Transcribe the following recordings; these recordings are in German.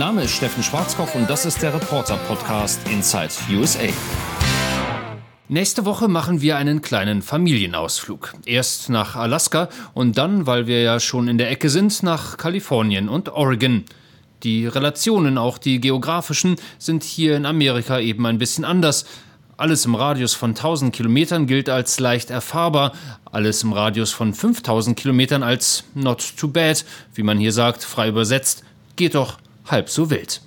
Name ist Steffen Schwarzkopf und das ist der Reporter-Podcast Inside USA. Nächste Woche machen wir einen kleinen Familienausflug. Erst nach Alaska und dann, weil wir ja schon in der Ecke sind, nach Kalifornien und Oregon. Die Relationen, auch die geografischen, sind hier in Amerika eben ein bisschen anders. Alles im Radius von 1000 Kilometern gilt als leicht erfahrbar, alles im Radius von 5000 Kilometern als not too bad, wie man hier sagt, frei übersetzt, geht doch halb so wild.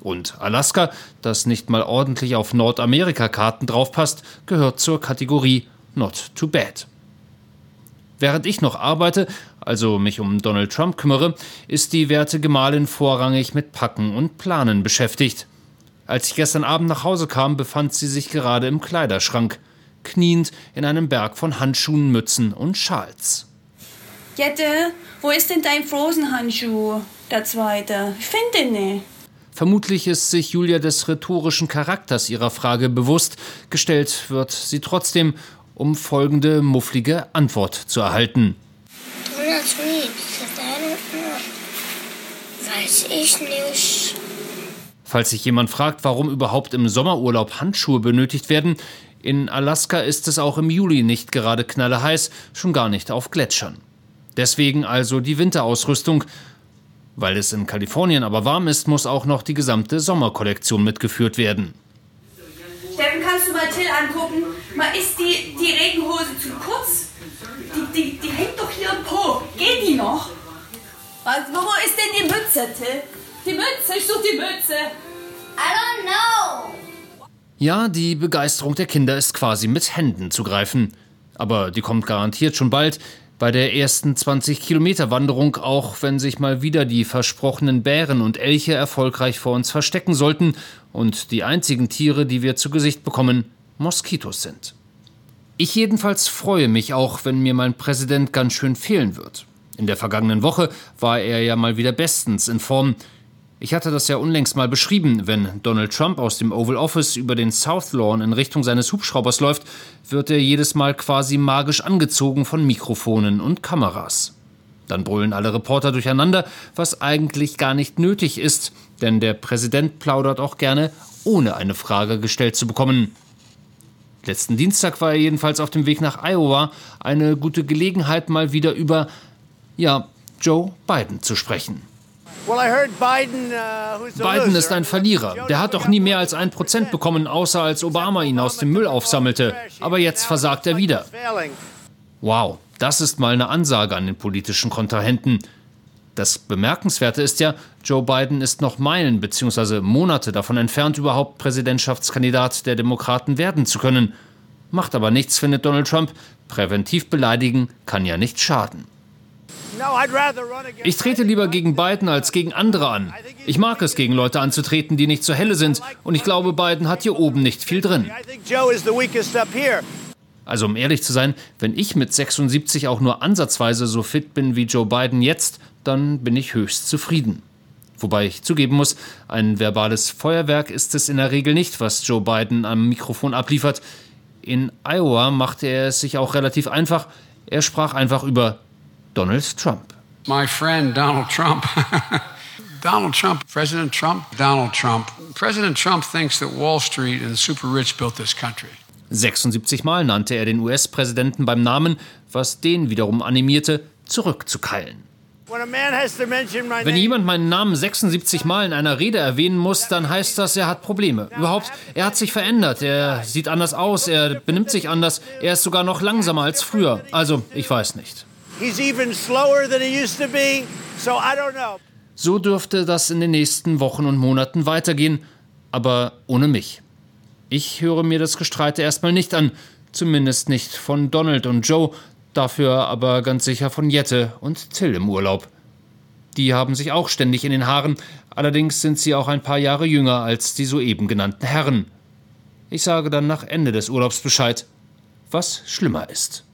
Und Alaska, das nicht mal ordentlich auf Nordamerika-Karten draufpasst, gehört zur Kategorie Not Too Bad. Während ich noch arbeite, also mich um Donald Trump kümmere, ist die werte Gemahlin vorrangig mit Packen und Planen beschäftigt. Als ich gestern Abend nach Hause kam, befand sie sich gerade im Kleiderschrank, kniend in einem Berg von Handschuhen, Mützen und Schals. Jette, wo ist denn dein Frozen-Handschuh, der zweite? Ich finde den nicht. Vermutlich ist sich Julia des rhetorischen Charakters ihrer Frage bewusst, gestellt wird sie trotzdem, um folgende mufflige Antwort zu erhalten. Weiß ich nicht. Falls sich jemand fragt, warum überhaupt im Sommerurlaub Handschuhe benötigt werden, in Alaska ist es auch im Juli nicht gerade knalleheiß, schon gar nicht auf Gletschern. Deswegen also die Winterausrüstung, weil es in Kalifornien aber warm ist, muss auch noch die gesamte Sommerkollektion mitgeführt werden. Steffen, kannst du mal Till angucken? Mal ist die, die Regenhose zu kurz? Die, die, die hängt doch hier im Po. Geht die noch? Was, wo ist denn die Mütze, Till? Die Mütze, ich such die Mütze. I don't know. Ja, die Begeisterung der Kinder ist quasi mit Händen zu greifen. Aber die kommt garantiert schon bald, bei der ersten 20 Kilometer Wanderung, auch wenn sich mal wieder die versprochenen Bären und Elche erfolgreich vor uns verstecken sollten und die einzigen Tiere, die wir zu Gesicht bekommen, Moskitos sind. Ich jedenfalls freue mich auch, wenn mir mein Präsident ganz schön fehlen wird. In der vergangenen Woche war er ja mal wieder bestens in Form. Ich hatte das ja unlängst mal beschrieben. Wenn Donald Trump aus dem Oval Office über den South Lawn in Richtung seines Hubschraubers läuft, wird er jedes Mal quasi magisch angezogen von Mikrofonen und Kameras. Dann brüllen alle Reporter durcheinander, was eigentlich gar nicht nötig ist, denn der Präsident plaudert auch gerne, ohne eine Frage gestellt zu bekommen. Letzten Dienstag war er jedenfalls auf dem Weg nach Iowa, eine gute Gelegenheit, mal wieder über, ja, Joe Biden zu sprechen. Uh, Biden ist ein Verlierer. Der hat doch nie mehr als ein Prozent bekommen, außer als Obama ihn aus dem Müll aufsammelte. Aber jetzt versagt er wieder. Wow, das ist mal eine Ansage an den politischen Kontrahenten. Das Bemerkenswerte ist ja, Joe Biden ist noch Meilen bzw. Monate davon entfernt, überhaupt Präsidentschaftskandidat der Demokraten werden zu können. Macht aber nichts, findet Donald Trump. Präventiv beleidigen kann ja nicht schaden. Ich trete lieber gegen Biden als gegen andere an. Ich mag es, gegen Leute anzutreten, die nicht so helle sind. Und ich glaube, Biden hat hier oben nicht viel drin. Also um ehrlich zu sein, wenn ich mit 76 auch nur ansatzweise so fit bin wie Joe Biden jetzt, dann bin ich höchst zufrieden. Wobei ich zugeben muss, ein verbales Feuerwerk ist es in der Regel nicht, was Joe Biden am Mikrofon abliefert. In Iowa machte er es sich auch relativ einfach. Er sprach einfach über Donald Trump. My friend Donald Trump. Donald Trump, President Trump, Donald Trump. President Trump thinks that Wall Street and the super rich built this country. 76 Mal nannte er den US-Präsidenten beim Namen, was den wiederum animierte, zurückzukeilen. Wenn jemand meinen Namen 76 Mal in einer Rede erwähnen muss, dann heißt das, er hat Probleme. Überhaupt, er hat sich verändert, er sieht anders aus, er benimmt sich anders, er ist sogar noch langsamer als früher. Also, ich weiß nicht. So dürfte das in den nächsten Wochen und Monaten weitergehen, aber ohne mich. Ich höre mir das Gestreite erstmal nicht an, zumindest nicht von Donald und Joe, dafür aber ganz sicher von Jette und Till im Urlaub. Die haben sich auch ständig in den Haaren, allerdings sind sie auch ein paar Jahre jünger als die soeben genannten Herren. Ich sage dann nach Ende des Urlaubs Bescheid, was schlimmer ist.